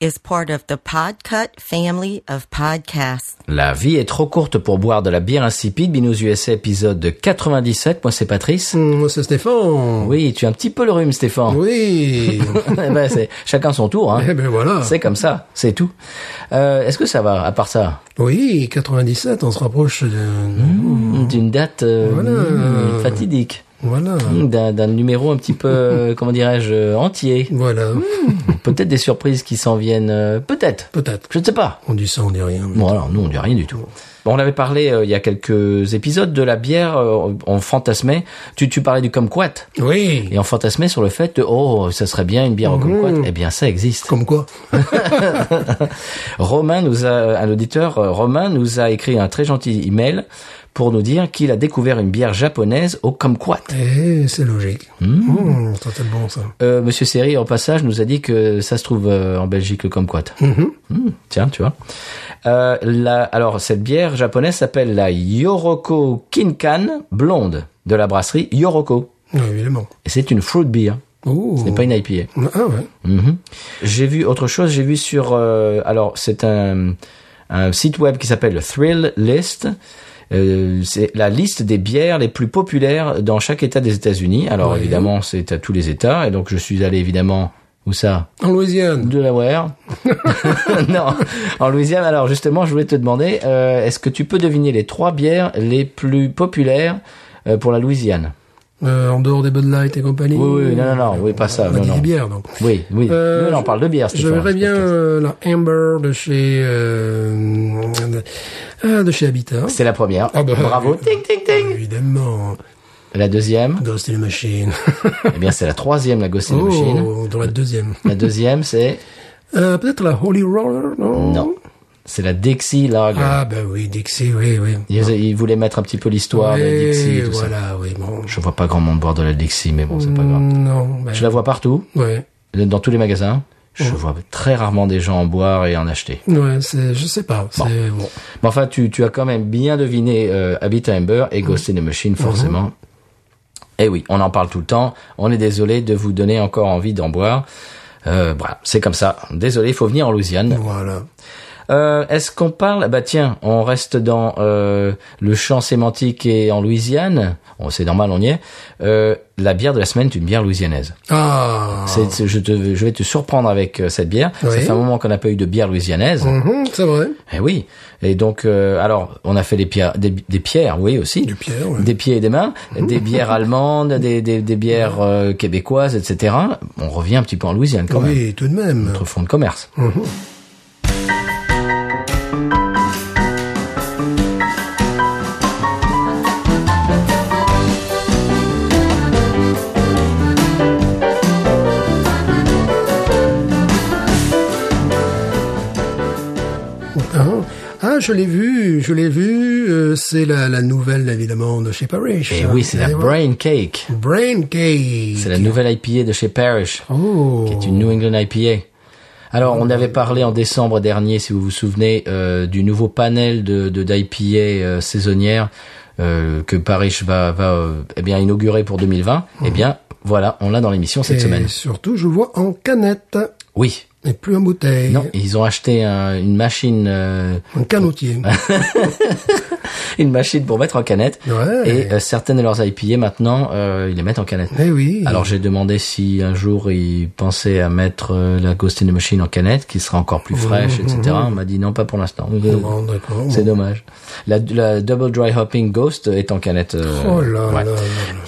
is part of the Podcut family of podcasts. La vie est trop courte pour boire de la bière insipide. Binous USA épisode de 97. Moi c'est Patrice. Hum, Moi, c'est Stéphane. Oui, tu as un petit peu le rhume, Stéphane. Oui. Eh ben, c'est chacun son tour. Hein. eh ben voilà. C'est comme ça, c'est tout. Euh, Est-ce que ça va, à part ça? Oui, 97, on se rapproche de... D'une date euh, Voilà. mm, fatidique. Voilà. D'un d'un numéro un petit peu, comment dirais-je, euh, entier. Voilà. Peut-être des surprises qui s'en viennent. euh, Peut-être. Peut-être. Je ne sais pas. On dit ça, on dit rien. Bon, alors, nous, on dit rien du tout. Bon, on avait parlé euh, il y a quelques épisodes de la bière. euh, on fantasmait. Tu, tu parlais du kumquat. Oui. Et on fantasmait sur le fait de, oh, ça serait bien une bière au kumquat. Eh bien, ça existe. Comme quoi Romain nous a, un auditeur, euh, Romain nous a écrit un très gentil email pour nous dire qu'il a découvert une bière japonaise au kumquat. Eh, c'est logique. Ça, c'est bon, ça. Euh, Monsieur Seri, en passage, nous a dit que ça se trouve euh, en Belgique le kumquat. Mhm. Hmm, tiens, tu vois. Euh, la, alors, cette bière japonaise s'appelle la Yoroko Kinkan blonde de la brasserie Yoroko. Oui, évidemment. Et c'est une fruit beer. Ce n'est pas une IPA. Ah ouais. Mhm. J'ai vu autre chose. J'ai vu sur. alors, c'est un, un site web qui s'appelle Thrill List. Euh, c'est la liste des bières les plus populaires dans chaque État des États-Unis. Alors Ouais. évidemment, c'est à tous les États, et donc je suis allé évidemment où ça? En Louisiane. Delaware. non, en Louisiane. Alors justement, je voulais te demander, euh, est-ce que tu peux deviner les trois bières les plus populaires euh, pour la Louisiane? Euh, en dehors des Bud Light et compagnie. Oui, oui, non, non, non, oui, pas ça, On non, dit non. des bières, donc. Oui, oui. Euh, là, on parle de bière. Verrais bien euh, la Amber de chez euh, ah, de chez Habitat. C'est la première. Ah bah, Bravo. oui. Ting, ting, ting. Évidemment. La deuxième, Ghost in the Machine. eh bien, c'est la troisième, la Ghost in the Machine. Oh, dans la deuxième. La deuxième, c'est, Euh, Peut-être la Holy Roller, non? Non, c'est la Dixie Lager. Ah, ben oui, Dixie, oui, oui. Ils, ils voulaient mettre un petit peu l'histoire de Oui, Dixie et tout ça. oui, bon. Je vois pas grand monde boire de la Dixie, mais bon, c'est pas grave. Non, ben, Je la vois partout, ouais. dans tous les magasins? Je vois très rarement des gens en boire et en acheter. Ouais, c'est, je sais pas, c'est bon. Mais enfin, tu, tu as quand même bien deviné euh, Habitat Amber et Ghost in the Machine, forcément. Eh oui, on en parle tout le temps. On est désolé de vous donner encore envie d'en boire. Euh, voilà, c'est comme ça. Désolé, il faut venir en Louisiane. Voilà. Euh, Est-ce qu'on parle Bah tiens, on reste dans euh, le champ sémantique et en Louisiane. Bon, c'est normal, on y est. Euh, la bière de la semaine est une bière louisianaise. Ah. C'est- c'est- je, te, je vais te surprendre avec euh, cette bière. Ça Oui. fait un moment qu'on n'a pas eu de bière louisianaise. Mhm, c'est vrai. Eh oui. Et donc, euh, alors, on a fait des pierres, des, des pierres, oui aussi. Du pierre, ouais. Des pieds et des mains, des bières allemandes, des, des, des bières euh, québécoises, etc. On revient un petit peu en Louisiane quand même. Oui, tout de même. Notre fonds de commerce. Ah, je l'ai vu, je l'ai vu. euh, c'est la, la nouvelle, évidemment, de chez Parrish. Et oui, c'est la Eh. Brain Cake. Brain Cake. C'est la nouvelle IPA de chez Parrish, Oh. qui est une New England IPA. Alors, on avait parlé en décembre dernier, si vous vous souvenez, euh, du nouveau panel de d'IPA euh, saisonnière euh, que Parrish va, va eh bien inaugurer pour 2020. Eh bien, voilà, on l'a dans l'émission cette Et semaine. surtout, je vois en canette Oui. Et plus en bouteille. Non, ils ont acheté un- une machine, euh, En canotier. une machine pour mettre en canette. Ouais. Et euh, certaines de leurs IPA maintenant, euh, ils les mettent en canette. Eh oui. Alors j'ai demandé si un jour ils pensaient à mettre euh, la Ghost in the Machine en canette, qui sera encore plus fraîche, etc. On m'a dit non, pas pour l'instant. Bon. C'est dommage. La, la Double Dry Hopping Ghost est en canette. euh, Oh là ouais. là là.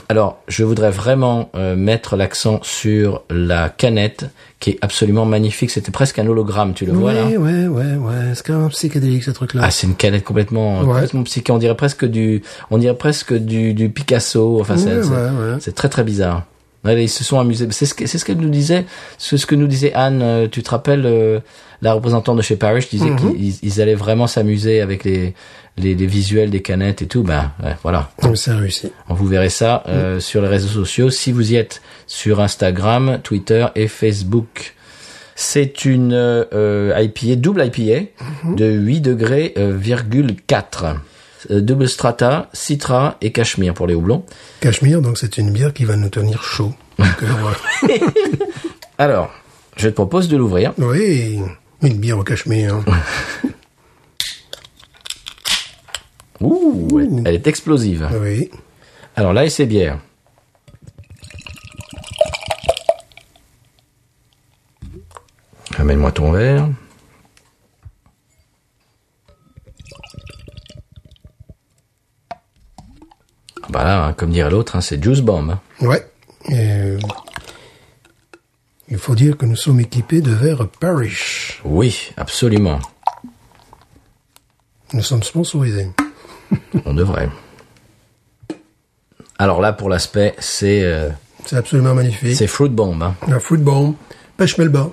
Alors, je voudrais vraiment euh, mettre l'accent sur la canette, qui est absolument magnifique. C'était presque un hologramme, tu le vois là Ouais, ouais, ouais, ouais. C'est quand même psychédélique, ce truc-là. Ah, c'est une canette complètement, Ouais. complètement psyché. On dirait presque du, on dirait presque du, du Picasso. Enfin, c'est, Ouais, c'est- ouais, ouais. c'est très très bizarre. Ils se sont amusés. C'est ce que- c'est ce qu'elle nous disait, c'est ce que nous disait Anne. euh, Tu te rappelles, euh, la représentante de chez Parrish disait qu'ils ils allaient vraiment s'amuser avec les, les les visuels des canettes et tout. Ben ouais, voilà. C'est réussi. Vous verrez ça euh, sur les réseaux sociaux si vous y êtes sur Instagram, Twitter et Facebook. C'est une euh, IPA, double IPA de 8 degrés, euh, virgule 4. Euh, double strata, citra et cachemire pour les houblons. Cachemire, donc c'est une bière qui va nous tenir chaud. Euh. Alors, je te propose de l'ouvrir. oui, une bière au cachemire. Ouh, elle- elle est explosive. Oui. Alors là, et c'est bière. Amène-moi ton verre. Bah là, hein, comme dirait l'autre, hein, c'est Juice Bomb. hein. Ouais. Et, euh, il faut dire que nous sommes équipés de verres Parrish. Oui, absolument. Nous sommes sponsorisés. On devrait. Alors là, pour l'aspect, c'est euh, C'est absolument magnifique. c'est Fruit Bomb. hein. La fruit bomb, pêche melba.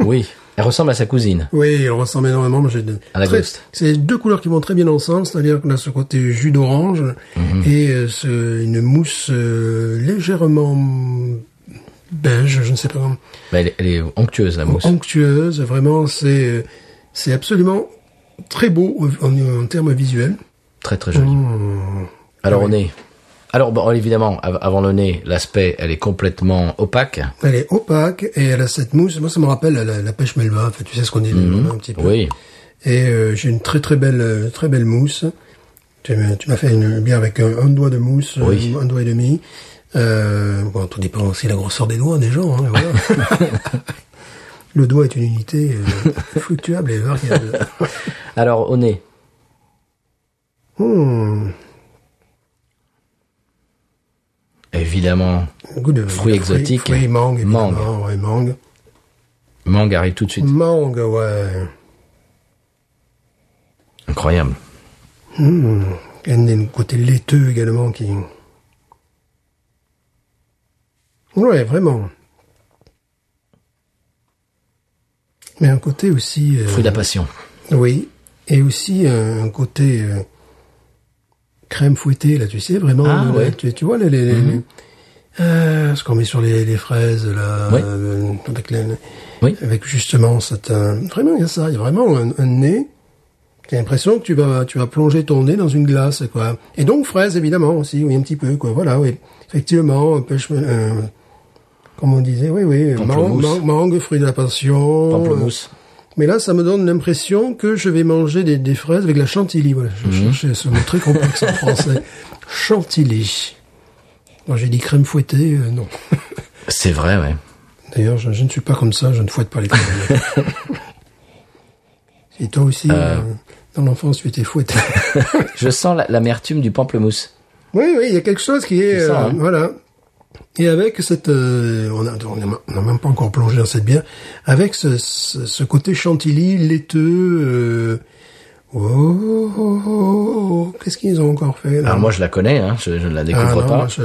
Oui, elle ressemble à sa cousine. oui, elle ressemble énormément. Moi, j'ai de- À la très-. C'est deux couleurs qui vont très bien ensemble, c'est-à-dire qu'on a ce côté jus d'orange Mhm. et euh, ce- une mousse euh, légèrement beige, je ne sais pas comment. Bah, elle, est- elle est onctueuse, la mousse. onctueuse. Vraiment, c'est euh, c'est absolument très beau en, en termes visuels. Très très jolie. Mmh. Alors au nez. Alors bon, évidemment, av- avant le nez, l'aspect, elle est complètement opaque. Elle est opaque et elle a cette mousse. Moi, ça me rappelle la, la pêche melba. En fait, tu sais ce qu'on dit un petit peu. Mhm. Oui. Et euh, j'ai une très très belle euh, très belle mousse. Tu m'as tu m'as fait une bière avec un, un doigt de mousse, euh, Oui. un doigt et demi. Euh, bon, tout dépend aussi de la grosseur des doigts des gens. Hein, voilà. Le doigt est une unité euh, fluctuable et variable. Alors au nez. Hmm, Évidemment, goût de Fruits exotiques. Fruits, mangue, Mangue. Ouais, mangue. mangue arrive tout de suite. Mangue, ouais. Incroyable. Hmm. Il y a un côté laiteux également qui. Ouais, vraiment. Mais un côté aussi. euh, Fruit de la passion. Oui. Et aussi un, un côté euh, crème fouettée, là, tu sais, vraiment. Ah, ouais. tu, tu vois, les, les, les- euh, ce qu'on met sur les, les fraises, là, Oui. euh, avec, les- Oui. avec justement cette. euh, vraiment, il y a ça. Il y a vraiment un, un nez. J'ai l'impression que tu vas, tu vas plonger ton nez dans une glace, quoi. Et donc, fraise, évidemment, aussi, oui, un petit peu, quoi. Voilà, oui. Effectivement, un pêche, euh, comme on disait, oui, oui. Mangue, mangue, mangue, fruit de la passion. Pamplemousse. Mais là, ça me donne l'impression que je vais manger des, des fraises avec de la chantilly. Voilà, je Mhm. cherchais ce mot très complexe en français. Chantilly. Moi, j'ai dit crème fouettée, euh, non. C'est vrai, ouais. D'ailleurs, je, je ne suis pas comme ça, je ne fouette pas les crèmes. Et toi aussi, euh, dans l'enfance, tu étais fouetté. Je sens la- l'amertume du pamplemousse. oui, oui, il y a quelque chose qui est... Euh, hein. Voilà. Et avec cette... euh, on n'a on n'a même pas encore plongé dans cette bière. Avec ce, ce, ce côté chantilly, laiteux... Euh, oh, oh, oh, oh, qu'est-ce qu'ils ont encore fait là? Alors moi, je la connais, hein, je, je ne la Ah, découvre non, pas. moi, je,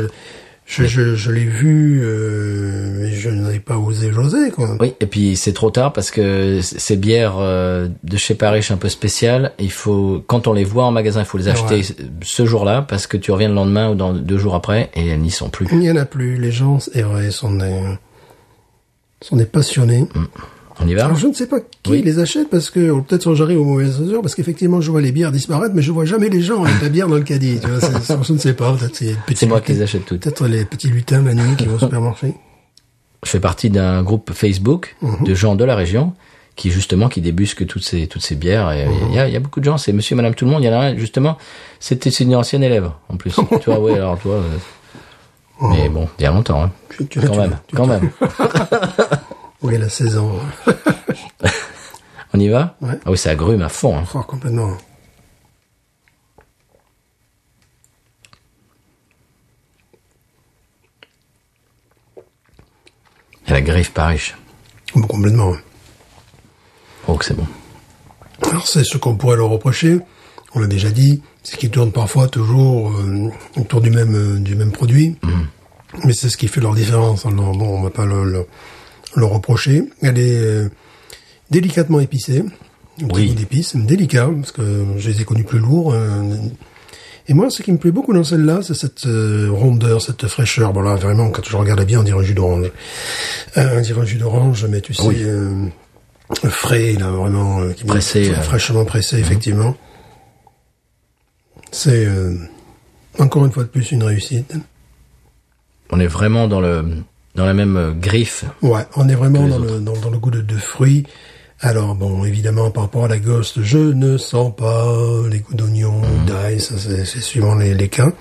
je, je, je l'ai vu, euh, mais je n'avais pas osé j'osais, quoi. Oui, et puis c'est trop tard parce que ces bières euh, de chez Parrish un peu spéciales, il faut quand on les voit en magasin, il faut les acheter Ouais. ce- jour-là parce que tu reviens le lendemain ou dans deux jours après et elles n'y sont plus. Il n'y en a plus. Les gens, c'est vrai, sont des, sont des passionnés. On y va Alors je ne sais pas qui Oui. les achète parce que peut-être j'arrive aux mauvaises heures parce qu'effectivement je vois les bières disparaître mais je vois jamais les gens avec la bière dans le caddie. Tu vois, je ne sais pas. Peut-être c'est, moi qui les achète toutes. Peut-être les petits lutins la nuit qui vont au supermarché. Je fais partie d'un groupe Facebook Mhm. de gens de la région qui justement qui débusquent toutes ces toutes ces bières. Et il y, a, y a beaucoup de gens. C'est Monsieur, Madame, tout le monde. Il y en a un justement. C'était c'est une ancienne élève en plus. tu vois, oui. Alors toi. euh, Mais bon, il y a longtemps. Hein. Tu- tu- Quand tu- même, quand même. Oui, elle a 16 ans. On y va Ouais. Ah oui, ça agrume à fond. hein. Oh, complètement. Et la griffe Parrish. Oh, complètement. Oh, que c'est bon. Alors c'est ce qu'on pourrait leur reprocher. On l'a déjà dit, c'est qu'ils tournent parfois toujours euh, autour du même euh, du même produit. Mais c'est ce qui fait leur différence. Alors, bon, on va pas le, le, le reprocher. Elle est euh, délicatement épicée. Oui. d'épices, délicat, parce que je les ai connus plus lourds. euh, et moi, ce qui me plaît beaucoup dans celle-là, c'est cette euh, rondeur, cette fraîcheur. Bon là, vraiment, quand je regarde bien, on dirait un jus d'orange. Euh, on dirait un jus d'orange, mais tu sais, Oui. euh, frais, là, vraiment. euh, qui Pressé, fraîchement pressé, effectivement. C'est, euh, encore une fois de plus, une réussite. On est vraiment dans le dans la même euh, griffe. Ouais, on est vraiment dans le, dans, dans le goût de, de fruits. Alors bon, évidemment, par rapport à la Ghost, je ne sens pas les goûts d'oignon, Mhm. d'ail, ça c'est suivant les, les cas.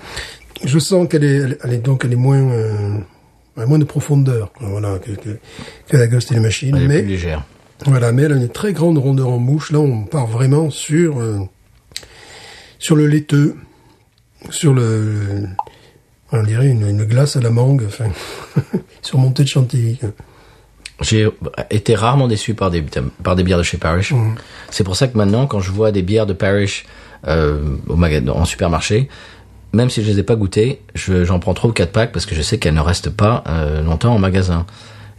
Je sens qu'elle est, elle, est donc elle est moins, euh, elle a moins de profondeur, voilà, que, que, que la Ghost et les machines. Elle est mais plus légère. voilà, mais elle a une très grande rondeur en bouche. Là, on part vraiment sur euh, sur le laiteux, sur le, on dirait une, une glace à la mangue, enfin, surmontée de chantilly. J'ai été rarement déçu par des par des bières de chez Parrish. C'est pour ça que maintenant, quand je vois des bières de Parrish euh, au magasin, en supermarché, même si je les ai pas goûtées, je- j'en prends trois ou quatre packs parce que je sais qu'elles ne restent pas euh, longtemps en magasin.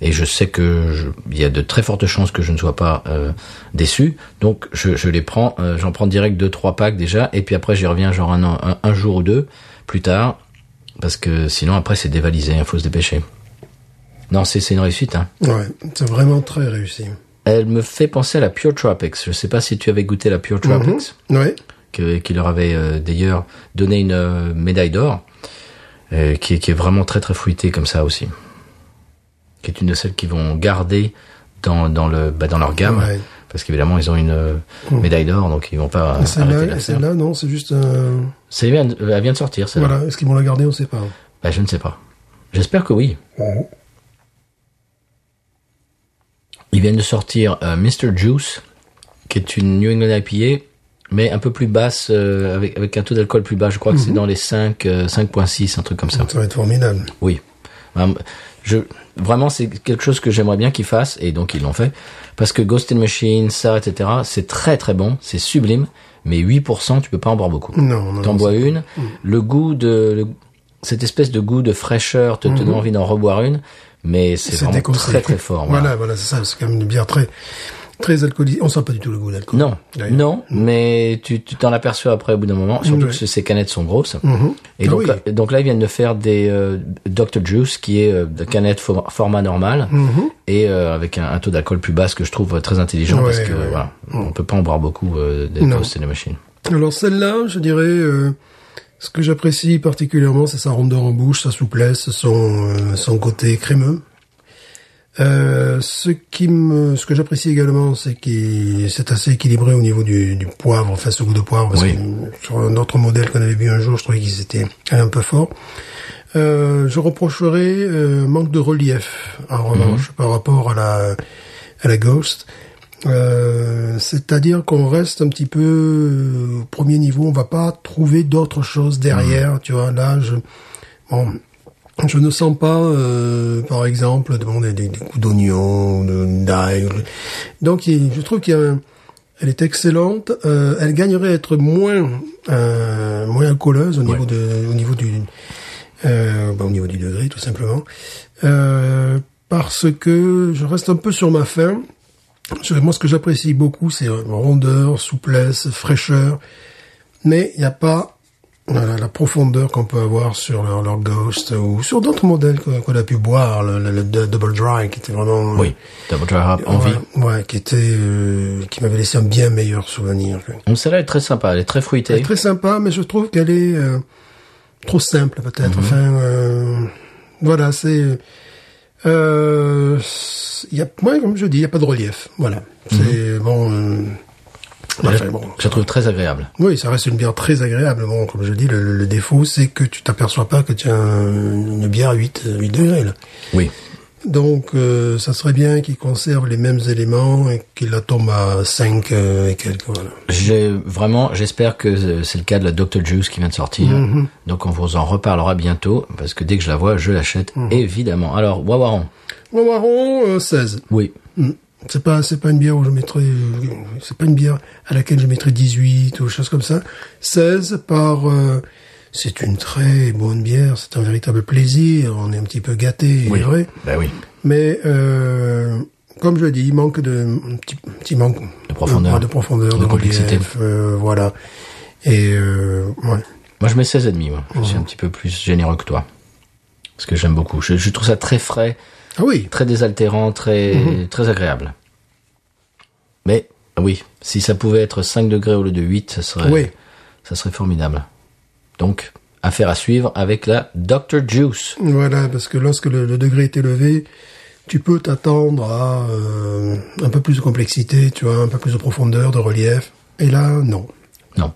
Et je sais que il y a de très fortes chances que je ne sois pas euh, déçu. Donc je, je les prends, euh, j'en prends direct deux trois packs déjà, et puis après j'y reviens genre un, un jour ou deux plus tard, parce que sinon après c'est dévalisé, il faut se dépêcher. Non, c'est une réussite. Hein. Ouais, c'est vraiment très réussi. Elle me fait penser à la Pure Tropics. Je sais pas si tu avais goûté la Pure Tropics, Ouais. que- qui leur avait euh, d'ailleurs donné une euh, médaille d'or, euh, qui, est- qui est vraiment très très fruitée comme ça aussi. Qui est une de celles qu'ils vont garder dans, dans, le, bah, dans leur gamme. Ouais. Parce qu'évidemment, ils ont une euh, médaille d'or, donc ils vont pas Celle-là, celle-là, non, c'est juste un... C'est Elle vient de sortir, celle-là. Voilà, est-ce qu'ils vont la garder, on sait pas. Bah, je ne sais pas. J'espère que oui. Ils viennent de sortir euh, Mr. Juice, qui est une New England IPA, mais un peu plus basse, euh, avec, avec un taux d'alcool plus bas. Je crois que c'est dans les 5, euh, 5.6, un truc comme ça. Ça va être formidable. Oui. Hum, Je, vraiment, c'est quelque chose que j'aimerais bien qu'ils fassent, et donc ils l'ont fait. Parce que Ghost in Machine, ça, etc., c'est très très bon, c'est sublime, mais 8%, tu peux pas en boire beaucoup. Non, non, T'en bois une, le goût de, le- cette espèce de goût de fraîcheur te, te donne envie d'en reboire une, mais c'est vraiment très très fort. voilà. Voilà, voilà, c'est ça, c'est quand même une bière très, très alcoolisée. On sent pas du tout le goût d'alcool. Non, non, mais tu tu t'en aperçois après au bout d'un moment, surtout Ouais. que ces canettes sont grosses. Mhm. Et Ah donc, oui. là, donc là, ils viennent de faire des euh, Dr Juice, qui est euh, de canette fo- format normal Mhm. et euh, avec un, un taux d'alcool plus bas, ce que je trouve très intelligent parce que ouais. voilà, on peut pas en boire beaucoup euh, des Non. Ghost in the Machine. Alors celle-là, je dirais, euh, ce que j'apprécie particulièrement, c'est sa rondeur en bouche, sa souplesse, son, euh, son côté crémeux. Euh, ce qui me, ce que j'apprécie également, c'est qu'il c'est assez équilibré au niveau du, du poivre, enfin ce goût de poivre, parce Oui. que sur un autre modèle qu'on avait vu un jour, je trouvais qu'ils étaient un peu forts. Euh, je reprocherais euh, manque de relief, en revanche, par rapport à la, à la Ghost. Euh, c'est-à-dire qu'on reste un petit peu euh, au premier niveau, on va pas trouver d'autres choses derrière, tu vois. Là, je, bon, je ne sens pas, euh, par exemple, bon, des, coups d'oignon, d'ail. Donc, il- je trouve qu'il y a un- elle est excellente. Euh, elle gagnerait à être moins, euh, moins alcooleuse au niveau de, au niveau du, euh, bah, au niveau du degré, tout simplement. Euh, parce que je reste un peu sur ma faim. Je- Moi, ce que j'apprécie beaucoup, c'est rondeur, souplesse, fraîcheur. Mais il n'y a pas voilà, la profondeur qu'on peut avoir sur leur, leur Ghost ou sur d'autres modèles qu'on a pu boire, le, le- le Double Dry qui était vraiment Oui, Double Dry Hop, envie. ouais, ouais, qui était euh, qui m'avait laissé un bien meilleur souvenir. Donc celle-là est très sympa, elle est très Elle fruitée. est très sympa, mais je trouve qu'elle est euh, trop simple peut-être. Mhm. Enfin, euh, voilà, c'est euh, il y a, ouais, comme je dis, il y a pas de relief. Voilà, c'est bon. euh, enfin, bon, Je la trouve très agréable. oui, ça reste une bière très agréable. Bon, comme je dis, le, le- le défaut, c'est que tu t'aperçois pas que tu as un- une bière à 8, 8 degrés. Là. Oui. Donc, euh, ça serait bien qu'ils conservent les mêmes éléments et qu'ils la tombent à 5 euh, et quelques. Voilà. J'ai vraiment, j'espère que euh, c'est le cas de la Dr Juice qui vient de sortir. Mhm. Donc on vous en reparlera bientôt parce que dès que je la vois, je l'achète Mhm. évidemment. Alors Wawaron. Wawaron, euh, 16. Oui. Mm. C'est pas, c'est pas une bière où je mettrais, euh, c'est pas une bière à laquelle je mettrais 18 ou choses comme ça. 16 par, euh, c'est une très bonne bière, c'est un véritable plaisir, on est un petit peu gâté, est vrai. Ben oui. Mais euh, comme je dis, il manque de un petit, petit manque De profondeur. de profondeur, De de, complexité. relief, euh, voilà. Et ouais. Moi, je mets 16,5, moi. Je suis un petit peu plus généreux que toi. Parce que j'aime beaucoup. Je, je trouve ça très frais, Ah oui, très désaltérant, très, Mhm. très agréable. Mais, oui, si ça pouvait être 5 degrés au lieu de 8, ça serait, Oui. ça serait formidable. Donc, affaire à suivre avec la Dr. Juice. voilà, parce que lorsque le, le degré est élevé, tu peux t'attendre à euh, un peu plus de complexité, tu vois, un peu plus de profondeur, de relief. Et là, non. Non.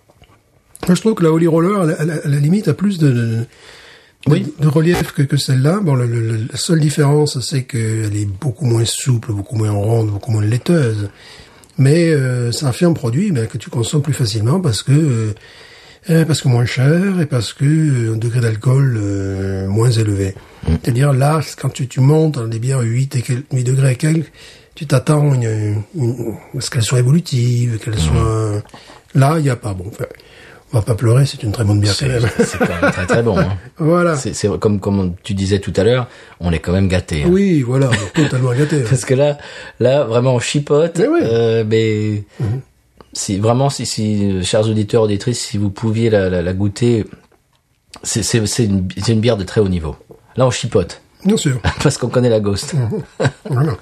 Moi, je trouve que la Holy Roller, à la, à la- à la limite, a plus de, de, Oui. de relief que, que celle-là. Bon, le- le- la seule différence, c'est qu'elle est beaucoup moins souple, beaucoup moins ronde, beaucoup moins laiteuse. Mais euh, ça fait un produit ben, que tu consommes plus facilement parce que euh, euh, parce que moins cher et parce que euh, un degré d'alcool euh, moins élevé. C'est-à-dire là, quand tu, tu montes dans des bières 8, et quel- 8 degrés et quelques, tu t'attends une, une, à ce qu'elles soient évolutives, qu'elles soient... Là, il n'y a pas. Bon, enfin, on va pas pleurer, c'est une très bonne bière quand C'est même. c'est quand même très très bon. hein. voilà. C'est comme, comme tu disais tout à l'heure, on est quand même gâté. hein. Oui, voilà, totalement gâté. Parce que là, là, vraiment, on chipote. Mais oui. euh, mais si vraiment, si, si, euh, chers auditeurs, auditrices, si vous pouviez la, la, la goûter, c'est c'est c'est une, c'est une bière de très haut niveau. Là, on chipote Bien sûr. parce qu'on connaît la Ghost. Voilà.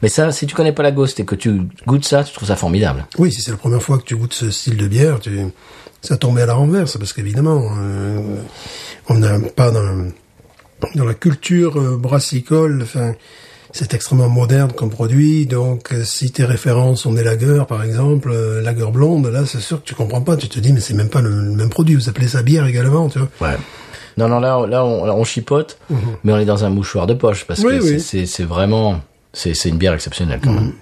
Mais ça, si tu connais pas la Ghost et que tu goûtes ça, tu trouves ça formidable. Oui, si c'est la première fois que tu goûtes ce style de bière, tu, ça tombait à la renverse, parce qu'évidemment, euh, on n'a pas dans, dans la culture euh, brassicole, enfin, c'est extrêmement moderne comme produit, donc euh, si tes références sont des lagers, par exemple, lager blonde, là, c'est sûr que tu comprends pas, tu te dis, mais c'est même pas le, le même produit, vous appelez ça bière également, tu vois. Ouais. Non, non, là, là, on, là, on chipote, mais on est dans un mouchoir de poche parce Oui, que oui. c'est- vraiment, c'est une bière exceptionnelle quand même.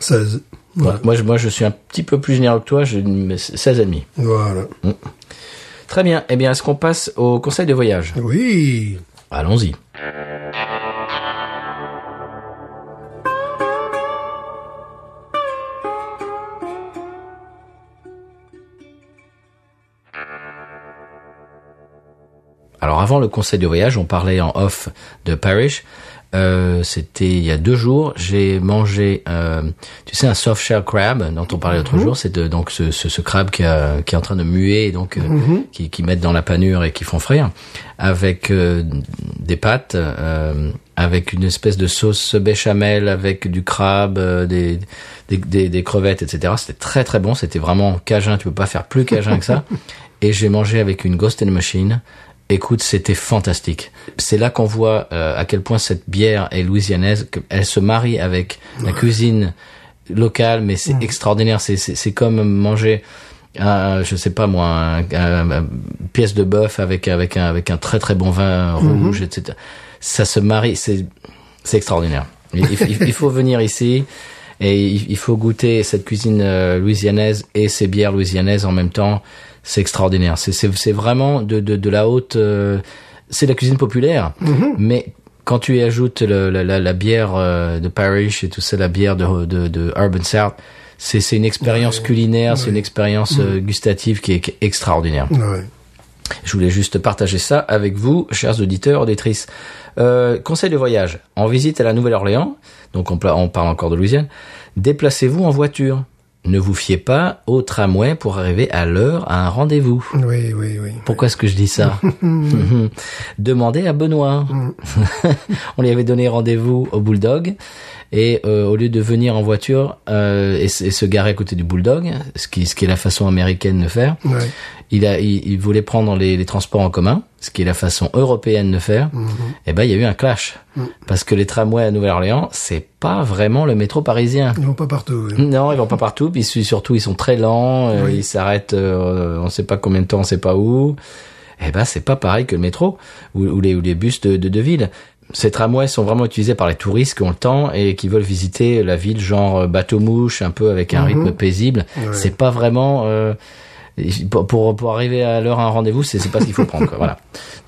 16. Voilà. Moi, je, moi, je suis un petit peu plus généreux que toi, je mets 16,5. voilà. Très bien. Eh bien, est-ce qu'on passe au conseil de voyage? Oui. Allons-y. Alors avant le conseil de voyage, on parlait en off de Parish. Euh, C'était il y a deux jours. J'ai mangé, euh, tu sais, un soft shell crab dont on parlait l'autre jour. C'est donc ce, ce, ce crabe qui, a- qui est en train de muer, et donc euh, qui, qui mettent dans la panure et qui font frire, avec euh, des pâtes, euh, avec une espèce de sauce béchamel, avec du crabe, euh, des, des, des, des crevettes, etc. C'était très très bon. C'était vraiment cajun. Tu peux pas faire plus cajun que ça. Et j'ai mangé avec une Ghost in the Machine. Écoute, c'était fantastique. C'est là qu'on voit euh, à quel point cette bière est louisianaise, qu'elle se marie avec la cuisine locale, mais c'est extraordinaire. C'est, comme manger, un, je sais pas moi, un, un- un pièce de bœuf avec avec un avec un très très bon vin rouge, etc. Ça se marie, c'est c'est extraordinaire. Il, il- il faut venir ici et il, il faut goûter cette cuisine euh, louisianaise et ces bières louisianaises en même temps. C'est extraordinaire. C'est vraiment de de de la haute. euh, c'est de la cuisine populaire, mais quand tu y ajoutes le- la, la, la bière euh, de Parish et tout ça, la bière de de, de Urban South, c'est une expérience culinaire, c'est une expérience euh, gustative qui est, qui est extraordinaire. Ouais. Je voulais juste partager ça avec vous, chers auditeurs, auditrices. Euh, conseil de voyage. En visite à la Nouvelle-Orléans, donc on, on parle encore de Louisiane, déplacez-vous en voiture. Ne vous fiez pas au tramway pour arriver à l'heure à un rendez-vous. Oui, oui, oui. Pourquoi est-ce que je dis ça Demandez à Benoît. On lui avait donné rendez-vous au Bulldog et euh, au lieu de venir en voiture euh, et, et se garer à côté du Bulldog, ce qui, ce qui est la façon américaine de faire, Ouais. il, a, il, il voulait prendre les, les transports en commun, ce qui est la façon européenne de faire. Et ben il y a eu un clash parce que les tramways à Nouvelle-Orléans, c'est pas vraiment le métro parisien. Ils vont pas partout. oui. Non, ils vont pas partout. Puis surtout, ils sont très lents. euh, Oui. Ils s'arrêtent. euh, on sait pas combien de temps, on sait pas où. Eh ben, c'est pas pareil que le métro ou, ou les, ou les bus de, de, de ville. Ces tramways sont vraiment utilisés par les touristes qui ont le temps et qui veulent visiter la ville, genre euh, bateau mouche, un peu avec un rythme paisible. Ouais. C'est pas vraiment euh, pour, pour arriver à l'heure à un rendez-vous, c'est c'est pas ce qu'il faut prendre. Quoi. Voilà.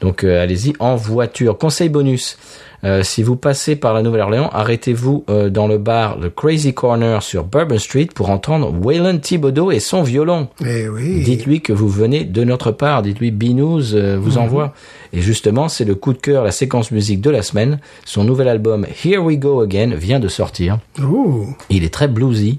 Donc euh, allez-y en voiture. Conseil bonus. Euh, si vous passez par la Nouvelle-Orléans, arrêtez-vous euh, dans le bar The Crazy Corner sur Bourbon Street pour entendre Waylon Thibodeau et son violon. Eh oui. Dites-lui que vous venez de notre part. Dites-lui Binous euh, vous envoie. Et justement, c'est le coup de cœur, la séquence musique de la semaine. Son nouvel album Here We Go Again vient de sortir. Il est très bluesy.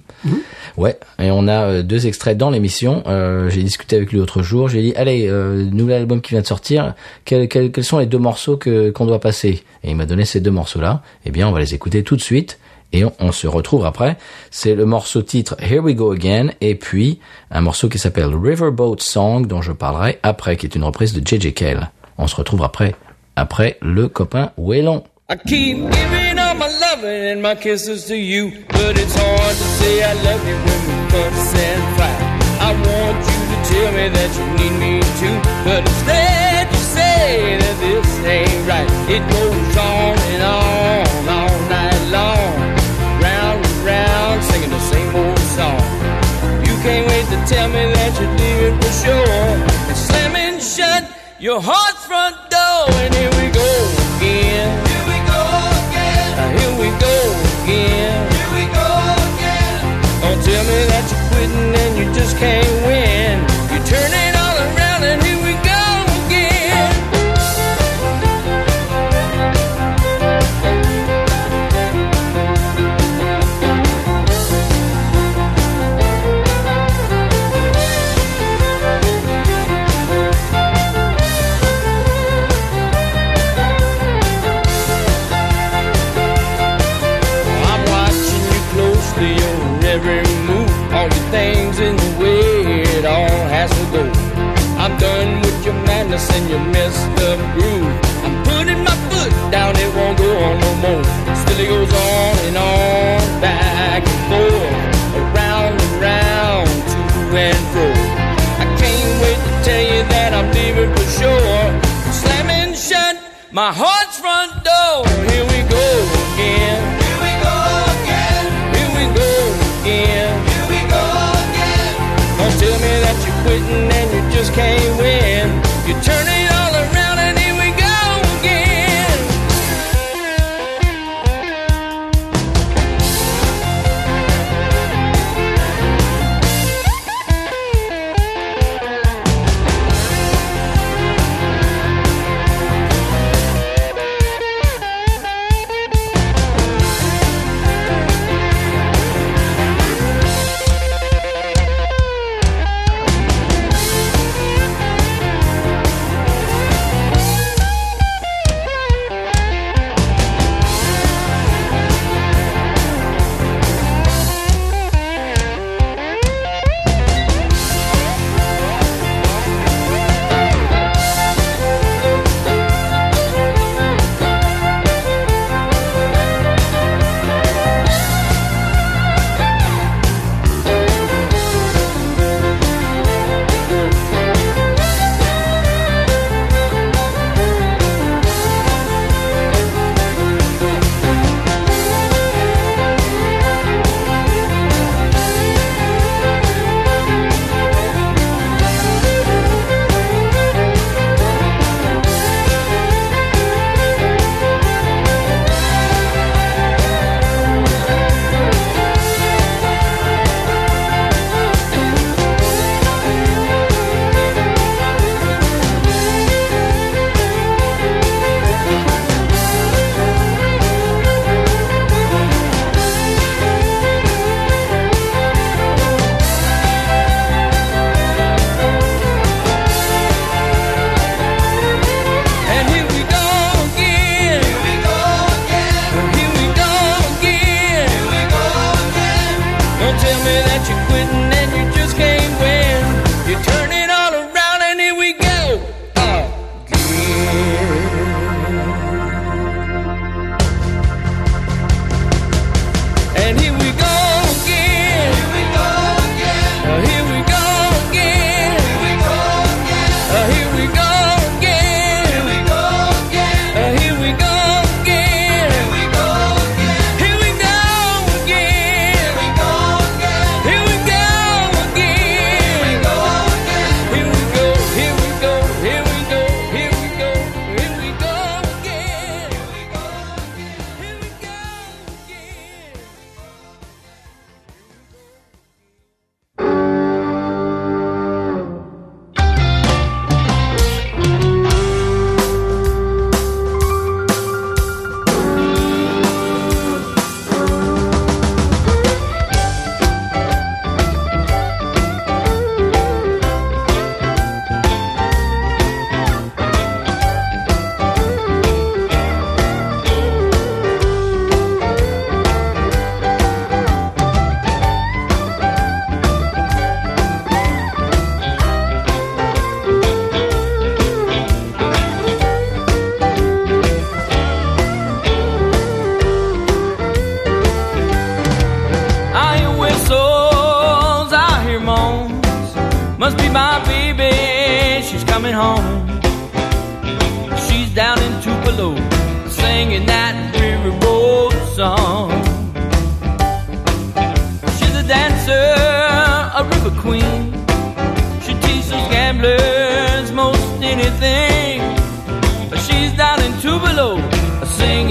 Ouais, et on a euh, deux extraits dans l'émission. J'ai discuté avec lui l'autre jour. J'ai dit, allez, nouvel album qui vient de sortir. Quels, quels, quels sont les deux morceaux que qu'on doit passer? Et il m'a donné ces deux morceaux-là. Eh bien, on va les écouter tout de suite. Et on, se retrouve après. C'est le morceau titre Here We Go Again. Et puis, un morceau qui s'appelle Riverboat Song, dont je parlerai après, qui est une reprise de J.J. Cale. On se retrouve après, après le copain Waylon. I keep giving all my loving and my kisses to you, but it's hard to say I love you when we fuss and fight. I want you to tell me that you need me too, but instead you say that this ain't right. It goes on and on all night long, round and round, singing the same old song. You can't wait to tell me that you leave it for sure. And slamming shut your heart's front door, and here we go again. Here we go again. Here we go again. Here we go again. Don't tell me that you're quitting and you just can't more. Still it goes on and on, back and forth, around and round, to and fro. I can't wait to tell you that I'm leaving for sure. Slamming shut my heart's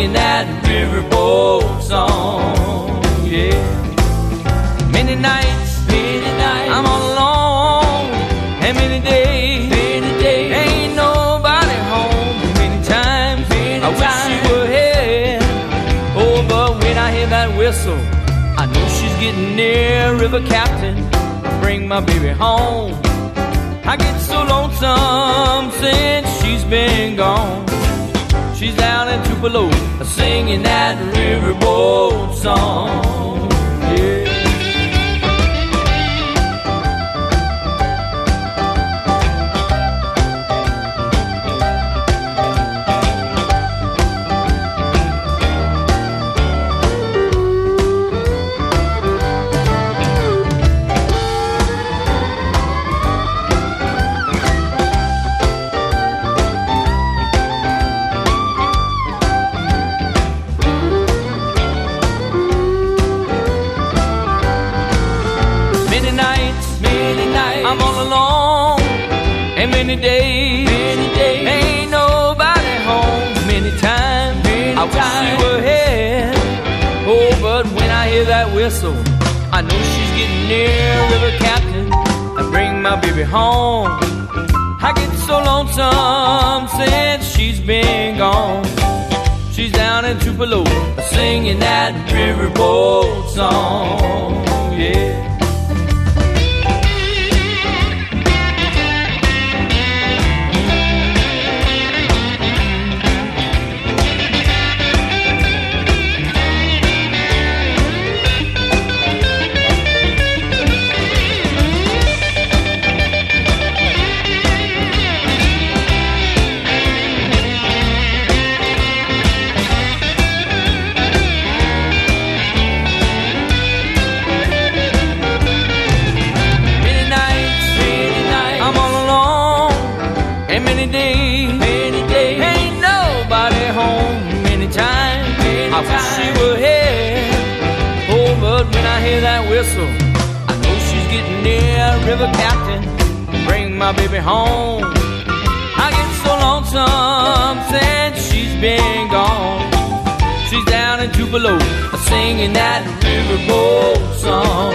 singing that riverboat song. Yeah. Many nights, many nights, I'm all alone. And many days, many days, ain't nobody home. Many times, I wish she were here. Oh, but when I hear that whistle, I know she's getting near. River captain, bring my baby home. I get so lonesome since she's been gone. She's down in Tupelo, singing that riverboat song. And many days, many days, ain't nobody home. Many times, many I wish she were here. Oh, but when I hear that whistle, I know she's getting near. River captain, I bring my baby home. I get so lonesome since she's been gone. She's down in Tupelo, singing that riverboat song. Yeah. Whistle, I know she's getting near. River captain, bring my baby home. I get so lonesome since she's been gone. She's down in Tupelo, singing that riverboat song.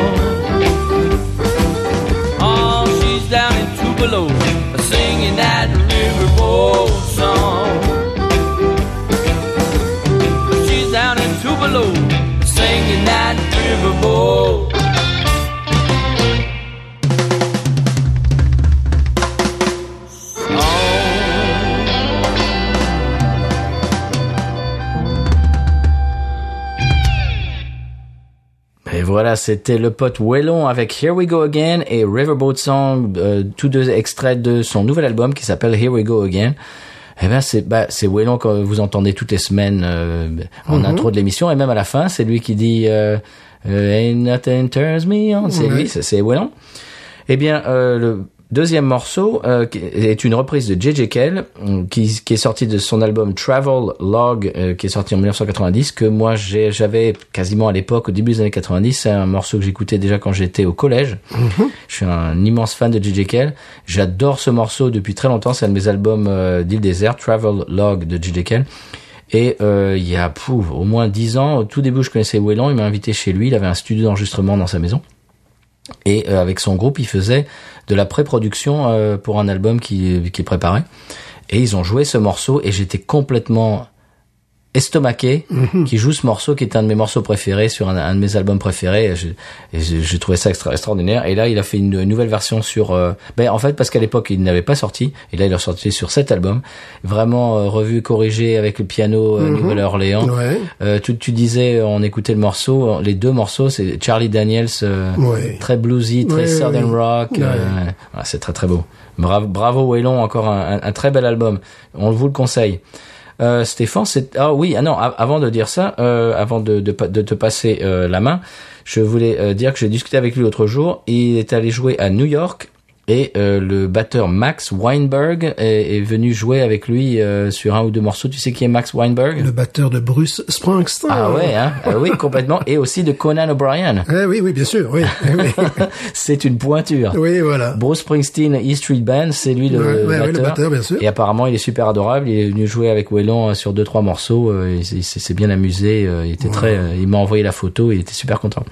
Oh, she's down in Tupelo, singing that riverboat song. She's down in Tupelo, singing that riverboat. Voilà, c'était le pote Wellon avec Here We Go Again et Riverboat Song, euh, tous deux extraits de son nouvel album qui s'appelle Here We Go Again. Eh ben c'est bah, c'est Wellon que vous entendez toutes les semaines euh, en intro de l'émission et même à la fin, c'est lui qui dit euh, euh, Ain't nothing turns me on. C'est lui, c'est c'est Wellon. Eh bien, euh, le deuxième morceau euh, est une reprise de J.J. Kell, euh, qui, qui est sorti de son album Travel Log, euh, qui est sorti en 1990, que moi j'avais quasiment à l'époque, au début des années 90. C'est un morceau que j'écoutais déjà quand j'étais au collège. Je suis un immense fan de J.J. Kell. J'adore ce morceau depuis très longtemps. C'est un de mes albums euh, d'île désert, Travel Log de J.J. Kell. Et euh, il y a pouf, au moins dix ans, au tout début, je connaissais Whelan. Il m'a invité chez lui. Il avait un studio d'enregistrement dans sa maison. Et euh, avec son groupe, il faisait de la pré-production euh, pour un album qui, qui préparait. Et ils ont joué ce morceau et j'étais complètement estomaqué qui joue ce morceau qui est un de mes morceaux préférés sur un, un de mes albums préférés et je- et je- j'ai trouvé ça extra, extraordinaire et là il a fait une, nouvelle version sur euh, ben en fait parce qu'à l'époque il n'avait pas sorti et là il a sorti sur cet album vraiment euh, revu corrigé avec le piano euh, Nouvelle-Orléans Ouais. euh, tu, tu disais, on écoutait le morceau, les deux morceaux, c'est Charlie Daniels, euh, Ouais. très bluesy, très Ouais, southern rock. Euh, c'est très très beau. Bravo, bravo Waylon, encore un, un- un très bel album. On vous le conseille. Euh, Stéphane, c'est ah oui, ah non, avant de dire ça, euh, avant de, de, de te passer euh, la main, je voulais euh, dire que j'ai discuté avec lui l'autre jour. Il est allé jouer à New York Et euh, le batteur Max Weinberg est, est venu jouer avec lui euh, sur un ou deux morceaux. Tu sais qui est Max Weinberg? Le batteur de Bruce Springsteen. Ah ouais, hein? Ah oui, complètement. Et aussi de Conan O'Brien. Eh oui, oui, bien sûr, oui. Eh oui. C'est une pointure. oui, voilà. Bruce Springsteen, E Street Band, c'est lui le, Ouais, batteur. ouais, le batteur, bien sûr. Et apparemment, il est super adorable. Il est venu jouer avec Wellon euh, sur deux trois morceaux. Il, s'est- il s'est bien amusé. Il était très. Il m'a envoyé la photo. Il était super content.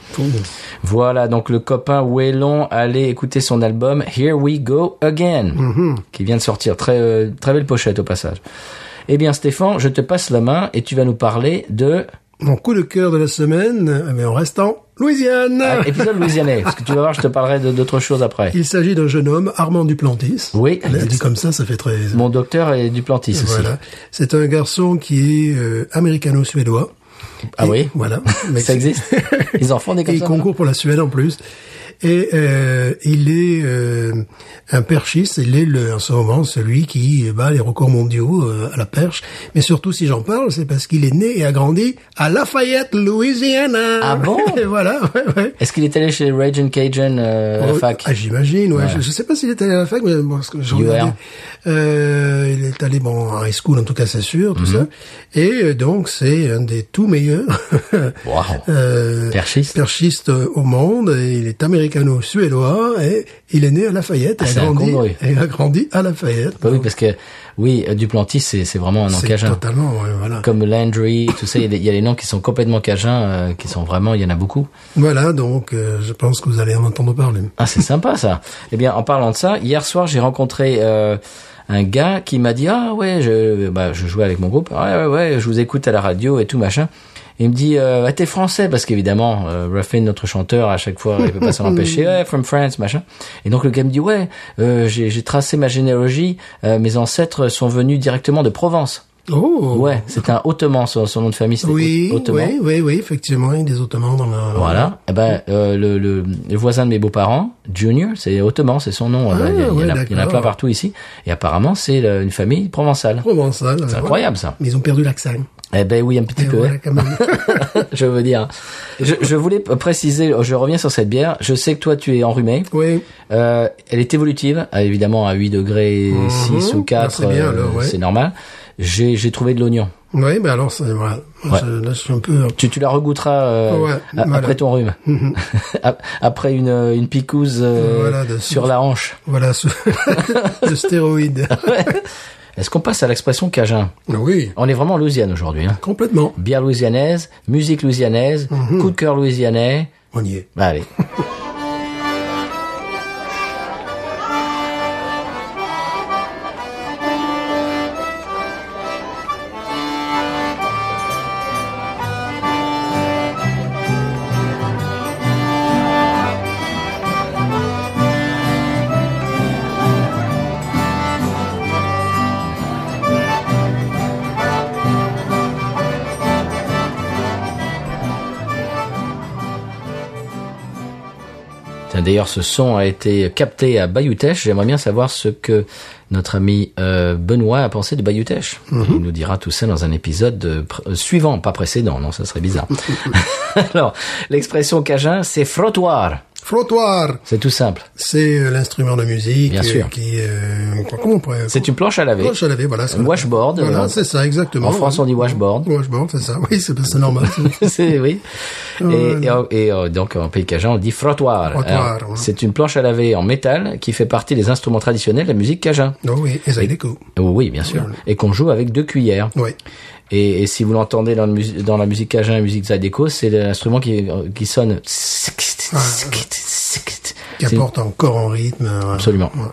Voilà. Donc le copain Wellon allait écouter son album Here We Go Again, Mm-hmm. qui vient de sortir. Très euh, très belle pochette au passage. Eh bien, Stéphane, je te passe la main et tu vas nous parler de Mon coup de cœur de la semaine, eh on reste en Louisiane. ah, épisode louisianais. Parce que tu vas voir, je te parlerai d'autres choses après. Il s'agit d'un jeune homme, Armand Duplantis. Oui. Là, dit comme ça, ça fait très... Mon docteur est du plantis aussi. Voilà. C'est un garçon qui est euh, américano-suédois. Ah Et- oui Voilà. Mais Ça existe Ils en font des Et comme il ça concourt pour la Suède en plus. Et euh, il est euh, un perchiste, il est le, en ce moment celui qui bat les records mondiaux euh, à la perche. Mais surtout, si j'en parle, c'est parce qu'il est né et a grandi à Lafayette, Louisiana. Ah bon Et voilà, ouais, ouais. Est-ce qu'il est allé chez Raging Cajun euh, à la Oh, fac Ah, j'imagine, ouais. Ouais. Je, je sais pas s'il est allé à la fac, mais bon, ce que je euh, il est allé bon en high school, en tout cas, c'est sûr, tout ça. Et euh, donc, c'est un des tout meilleurs Wow. Perchiste. perchistes au monde. Et il est américano-suédois et il est né à Lafayette. Ah, et, a grandi, et il a grandi à Lafayette. Bah oui, parce que oui, Duplantis, c'est c'est vraiment un nom cajun. totalement, ouais, voilà. Comme Landry, tout ça, il y, a des- y a noms qui sont complètement cajuns, euh, qui sont vraiment, il y en a beaucoup. Voilà, donc, euh, je pense que vous allez en entendre parler. Ah, c'est sympa ça. Eh bien, en parlant de ça, hier soir, j'ai rencontré euh, un gars qui m'a dit ah ouais, je bah je jouais avec mon groupe. Ouais ouais ouais, je vous écoute à la radio et tout machin. Il me dit euh, ah, t'es français parce qu'évidemment euh, Ruffin notre chanteur à chaque fois il peut pas s'en empêcher ouais from France machin et donc le gars me dit ouais euh, j'ai j'ai tracé ma généalogie euh, mes ancêtres sont venus directement de Provence Oh! ouais c'est un Ottoman son, son nom de famille c'était Oui, Ottoman oui, oui, oui, effectivement, il y a des Ottomans dans la... voilà. Eh ben, euh, le, le, le voisin de mes beaux-parents, Junior, c'est Ottoman, c'est son nom. Ah, il, y a, il y en a- ouais, il y en a plein partout ici. Et apparemment, c'est une famille provençale. Provençal. C'est incroyable, ça. Mais ils ont perdu l'accent. Eh ben oui, un petit Et peu. quand même. je veux dire. Je, je voulais préciser, je reviens sur cette bière. Je sais que toi, tu es enrhumé. oui. Euh, elle est évolutive, à- évidemment à 8 degrés 6 ou 4, Ah, c'est bien, euh, alors, ouais. c'est normal. J'ai j'ai trouvé de l'oignon. Oui, mais alors, c'est, voilà. Là, je suis un peu... Tu, tu la regoûteras euh, Ouais, a- voilà. après ton rhume. Ap- après une, une picouse euh, Voilà, de- sur la hanche. Voilà, de stéroïdes. Est-ce qu'on passe à l'expression cajun? Oui, On est vraiment en Louisiane aujourd'hui. Hein. complètement. Bière louisianaise, musique louisianaise, Mhm. coup de cœur louisianais. On y est. Allez. D'ailleurs, ce son a été capté à Bayutech. J'aimerais bien savoir ce que notre ami euh, Benoît a pensé de Bayutech. Mhm. Il nous dira tout ça dans un épisode euh, euh, suivant, pas précédent. Non, ça serait bizarre. Alors, l'expression cajun, c'est frottoir. Frottoir, C'est tout simple. c'est euh, l'instrument de musique Bien euh, sûr. qui, euh, comment on pourrait C'est une planche à laver. planche à laver, voilà. c'est- Un washboard. Voilà, Euh, c'est ça, exactement. En France, on dit washboard. Washboard, c'est ça. Oui, c'est normal. c'est oui. Et, et, et, donc en pays cajun, on dit frottoir. Frottoir, ouais. C'est une planche à laver en métal qui fait partie des instruments traditionnels de la musique cajun. oh oui, et ça oui, bien sûr. Et qu'on joue avec deux cuillères. Oui. Et, et si vous l'entendez dans, le mus- dans la musique cajun, la musique zydeco, c'est l'instrument qui, qui sonne. Qui apporte encore en rythme. Absolument. ouais.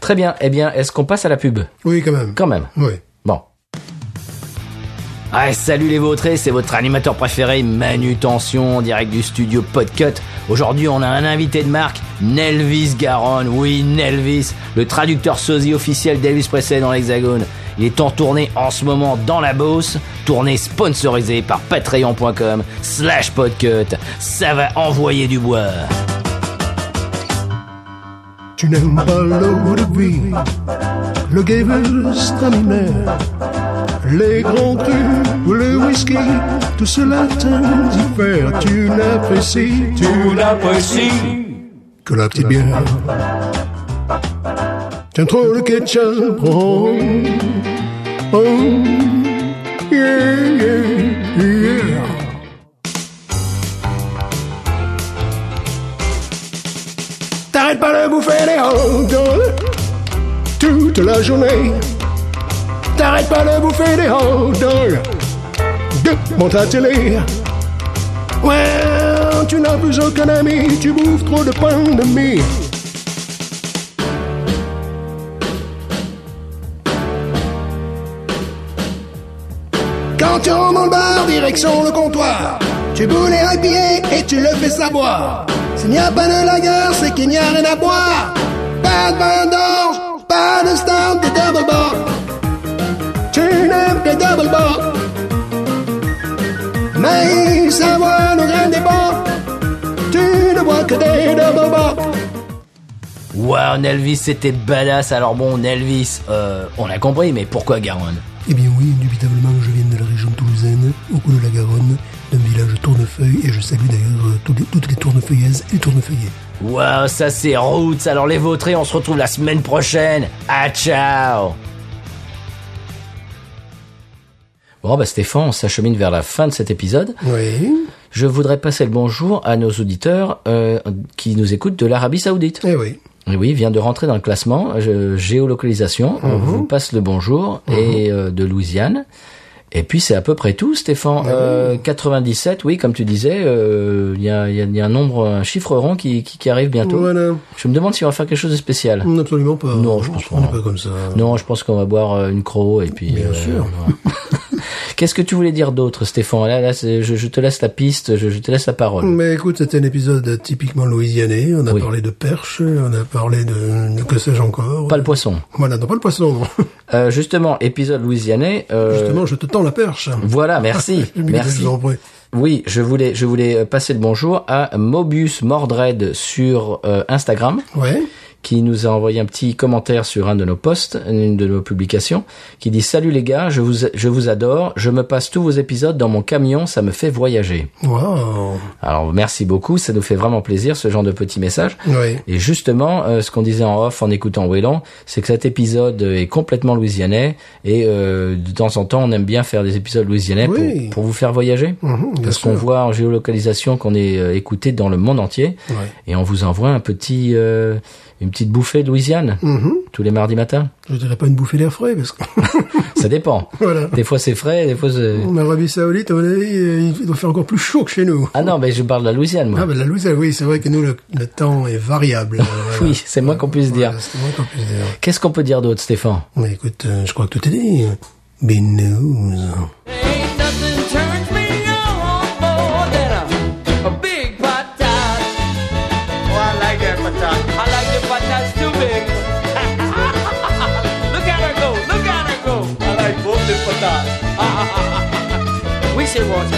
Très bien. Eh bien, est-ce qu'on passe à la pub? Oui, quand même. Quand même. Oui. Bon. Ah, salut les vautrés, c'est votre animateur préféré, Manutention, en direct du studio Podcut. Aujourd'hui, on a un invité de marque, Nelvis Garonne. Oui, Nelvis, le traducteur sosie officiel d'Elvis Presley dans l'Hexagone. Il est en tournée en ce moment dans la Beauce, tournée sponsorisée par patreon.com slash podcut. Ça va envoyer du bois. Tu n'aimes pas l'eau de vie, le Gewürztraminer, les grands crus ou le whisky, tout cela t'indiffère. Tu n'apprécies, tu n'apprécies que la petite bière. Tiens trop le ketchup. Oh, oh, yeah, yeah, yeah. T'arrêtes pas de bouffer les hot dogs toute la journée. T'arrêtes pas de bouffer des hot dogs devant ta télé. Ouais, tu n'as plus aucun ami, tu bouffes trop de pain de mie. Quand tu rentres dans le bar, direction le comptoir, tu boules les IPA et tu le fais savoir. S'il n'y a pas de lager, c'est qu'il n'y a rien à boire. Pas de vin d'orge, pas de stout, de double bar. Tu n'aimes que double bar. Mais savoir le grain des bords, tu ne vois que des double bar. Waouh, Elvis, c'était badass. Alors bon, Elvis, euh, on a compris, mais pourquoi Garonne? Eh bien oui, indubitablement, je viens de la région toulousaine, au cou de la Garonne, d'un village tournefeuille, et je salue d'ailleurs euh, tous les- toutes les tournefeuillaises et tournefeuillets. Waouh, ça c'est Roots. Alors les vautrés, on se retrouve la semaine prochaine. Ah, ciao Bon, bah Stéphane, on s'achemine vers la fin de cet épisode. Oui, Je voudrais passer le bonjour à nos auditeurs euh, qui nous écoutent de l'Arabie Saoudite. eh oui. Oui, vient de rentrer dans le classement euh, géolocalisation. On vous passe le bonjour et euh, de Louisiane. Et puis c'est à peu près tout, Stéphane. Euh, 97, oui, comme tu disais, euh, il y, a, y a- y a un nombre, un chiffre rond qui, qui, qui arrive bientôt. Voilà. Je me demande si on va faire quelque chose de spécial. Absolument pas. Non, je pense pas. pas comme ça. Non, je pense qu'on va boire euh, une croix et puis. Bien sûr. Qu'est-ce que tu voulais dire d'autre, Stéphane Là, là, je, je te laisse la piste, je, je te laisse la parole. Mais écoute, c'était un épisode typiquement louisianais. On a Oui. parlé de perche, on a parlé de, de que sais-je encore. Pas le poisson. Voilà, non, pas le poisson. Euh, justement, épisode louisianais. euh, Justement, je te tends la perche. Voilà, merci, merci. Oui, je voulais, je voulais passer le bonjour à Mobius Mordred sur euh, Instagram, Ouais. Qui nous a envoyé un petit commentaire sur un de nos posts, une de nos publications, qui dit Salut les gars, je vous, je vous adore, je me passe tous vos épisodes dans mon camion, ça me fait voyager. Wow. Alors merci beaucoup, ça nous fait vraiment plaisir ce genre de petits messages. Oui. Et justement, euh, ce qu'on disait en off en écoutant Wayland, c'est que cet épisode est complètement louisianais et euh, de temps en temps, on aime bien faire des épisodes louisianais Oui. pour, pour vous faire voyager. Bien Parce qu'on voit en géolocalisation qu'on est euh, écouté dans le monde entier Ouais. et on vous envoie un petit, euh, une petite bouffée de Louisiane Mhm. tous les mardis matins. Je dirais pas une bouffée d'air frais, parce que Ça dépend. voilà. Des fois c'est frais, des fois c'est... En Arabie Saoudite, à mon avis, il doit faire encore plus chaud que chez nous. Ah non, mais je parle de la Louisiane, moi. Ah, ben la Louisiane, oui, c'est vrai que nous, le, le temps est variable. Voilà. Oui, c'est moins qu'on puisse dire. Voilà, c'est moins qu'on puisse dire. Qu'est-ce qu'on peut dire d'autre, Stéphane? Mais écoute, euh, je crois que tout est dit. News. I like